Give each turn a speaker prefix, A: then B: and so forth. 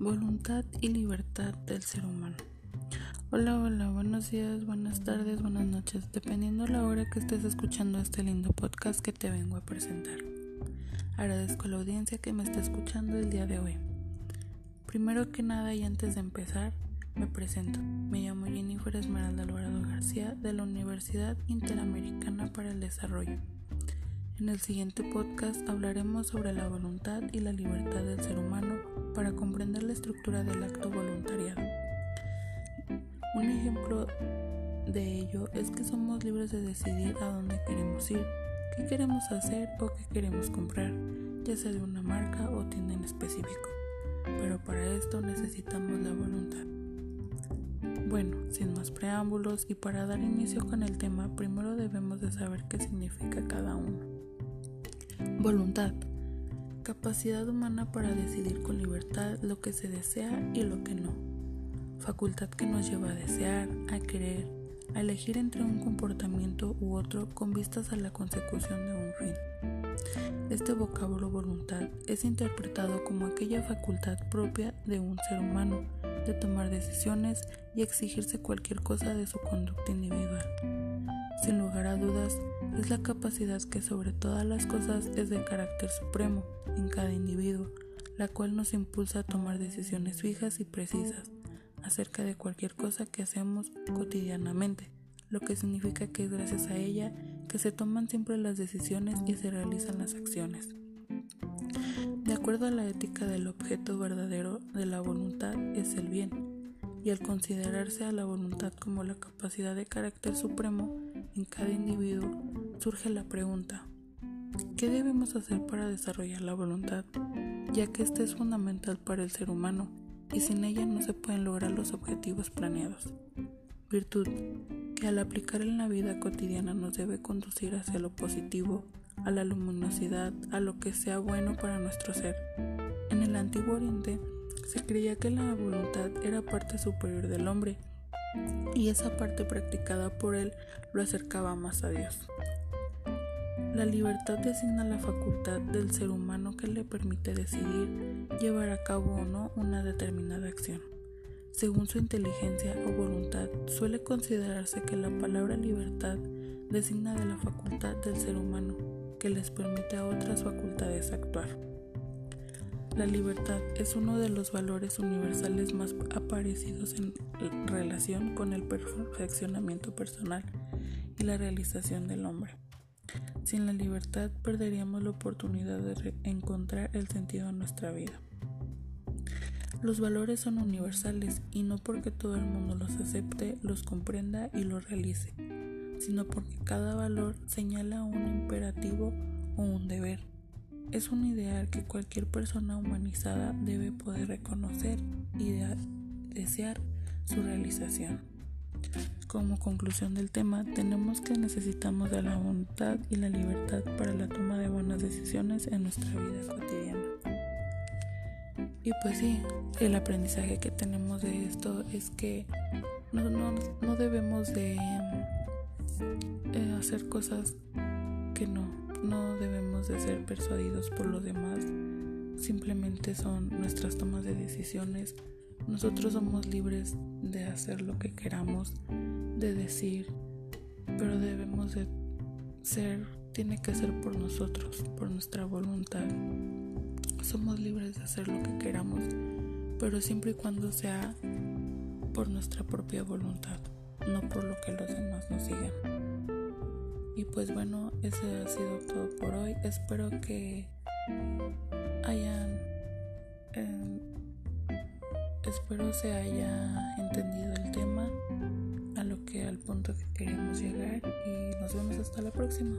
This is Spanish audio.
A: Voluntad y libertad del ser humano. Hola, hola, buenos días, buenas tardes, buenas noches, dependiendo la hora que estés escuchando este lindo podcast que te vengo a presentar. Agradezco a la audiencia que me está escuchando el día de hoy. Primero que nada y antes de empezar, me presento. Me llamo Jennifer Esmeralda Alvarado García de la Universidad Interamericana para el Desarrollo. En el siguiente podcast hablaremos sobre la voluntad y la libertad del ser humano para comprender la estructura del acto voluntariado. Un ejemplo de ello es que somos libres de decidir a dónde queremos ir, qué queremos hacer o qué queremos comprar, ya sea de una marca o tienda en específico. Pero para esto necesitamos la voluntad. Bueno, sin más preámbulos y para dar inicio con el tema, primero debemos de saber qué significa cada uno. Voluntad. Capacidad humana para decidir con libertad lo que se desea y lo que no. Facultad que nos lleva a desear, a querer, a elegir entre un comportamiento u otro con vistas a la consecución de un fin. Este vocablo voluntad es interpretado como aquella facultad propia de un ser humano de tomar decisiones y exigirse cualquier cosa de su conducta individual. Sin lugar a dudas, es la capacidad que sobre todas las cosas es de carácter supremo en cada individuo, la cual nos impulsa a tomar decisiones fijas y precisas acerca de cualquier cosa que hacemos cotidianamente, lo que significa que es gracias a ella que se toman siempre las decisiones y se realizan las acciones. De acuerdo a la ética del objeto verdadero de la voluntad es el bien, y al considerarse a la voluntad como la capacidad de carácter supremo en cada individuo, surge la pregunta, ¿qué debemos hacer para desarrollar la voluntad? Ya que esta es fundamental para el ser humano y sin ella no se pueden lograr los objetivos planeados. Virtud que al aplicar en la vida cotidiana nos debe conducir hacia lo positivo a la luminosidad, a lo que sea bueno para nuestro ser. En el antiguo Oriente se creía que la voluntad era parte superior del hombre y esa parte practicada por él lo acercaba más a Dios. La libertad designa la facultad del ser humano que le permite decidir llevar a cabo o no una determinada acción. Según su inteligencia o voluntad, suele considerarse que la palabra libertad designa de la facultad del ser humano que les permite a otras facultades actuar. La libertad es uno de los valores universales más aparecidos en relación con el perfeccionamiento personal y la realización del hombre. Sin la libertad perderíamos la oportunidad de encontrar el sentido de nuestra vida. Los valores son universales y no porque todo el mundo los acepte, los comprenda y los realice sino porque cada valor señala un imperativo o un deber. Es un ideal que cualquier persona humanizada debe poder reconocer y desear su realización. Como conclusión del tema, tenemos que necesitamos de la voluntad y la libertad para la toma de buenas decisiones en nuestra vida cotidiana. Y pues sí, el aprendizaje que tenemos de esto es que no, no, no debemos de eh, hacer cosas que no, no debemos de ser persuadidos por los demás, simplemente son nuestras tomas de decisiones. Nosotros somos libres de hacer lo que queramos, de decir, pero debemos de ser, tiene que ser por nosotros, por nuestra voluntad. Somos libres de hacer lo que queramos, pero siempre y cuando sea por nuestra propia voluntad no por lo que los demás nos sigan. Y pues bueno, ese ha sido todo por hoy. Espero que hayan... Em, espero se haya entendido el tema a lo que al punto que queremos llegar y nos vemos hasta la próxima.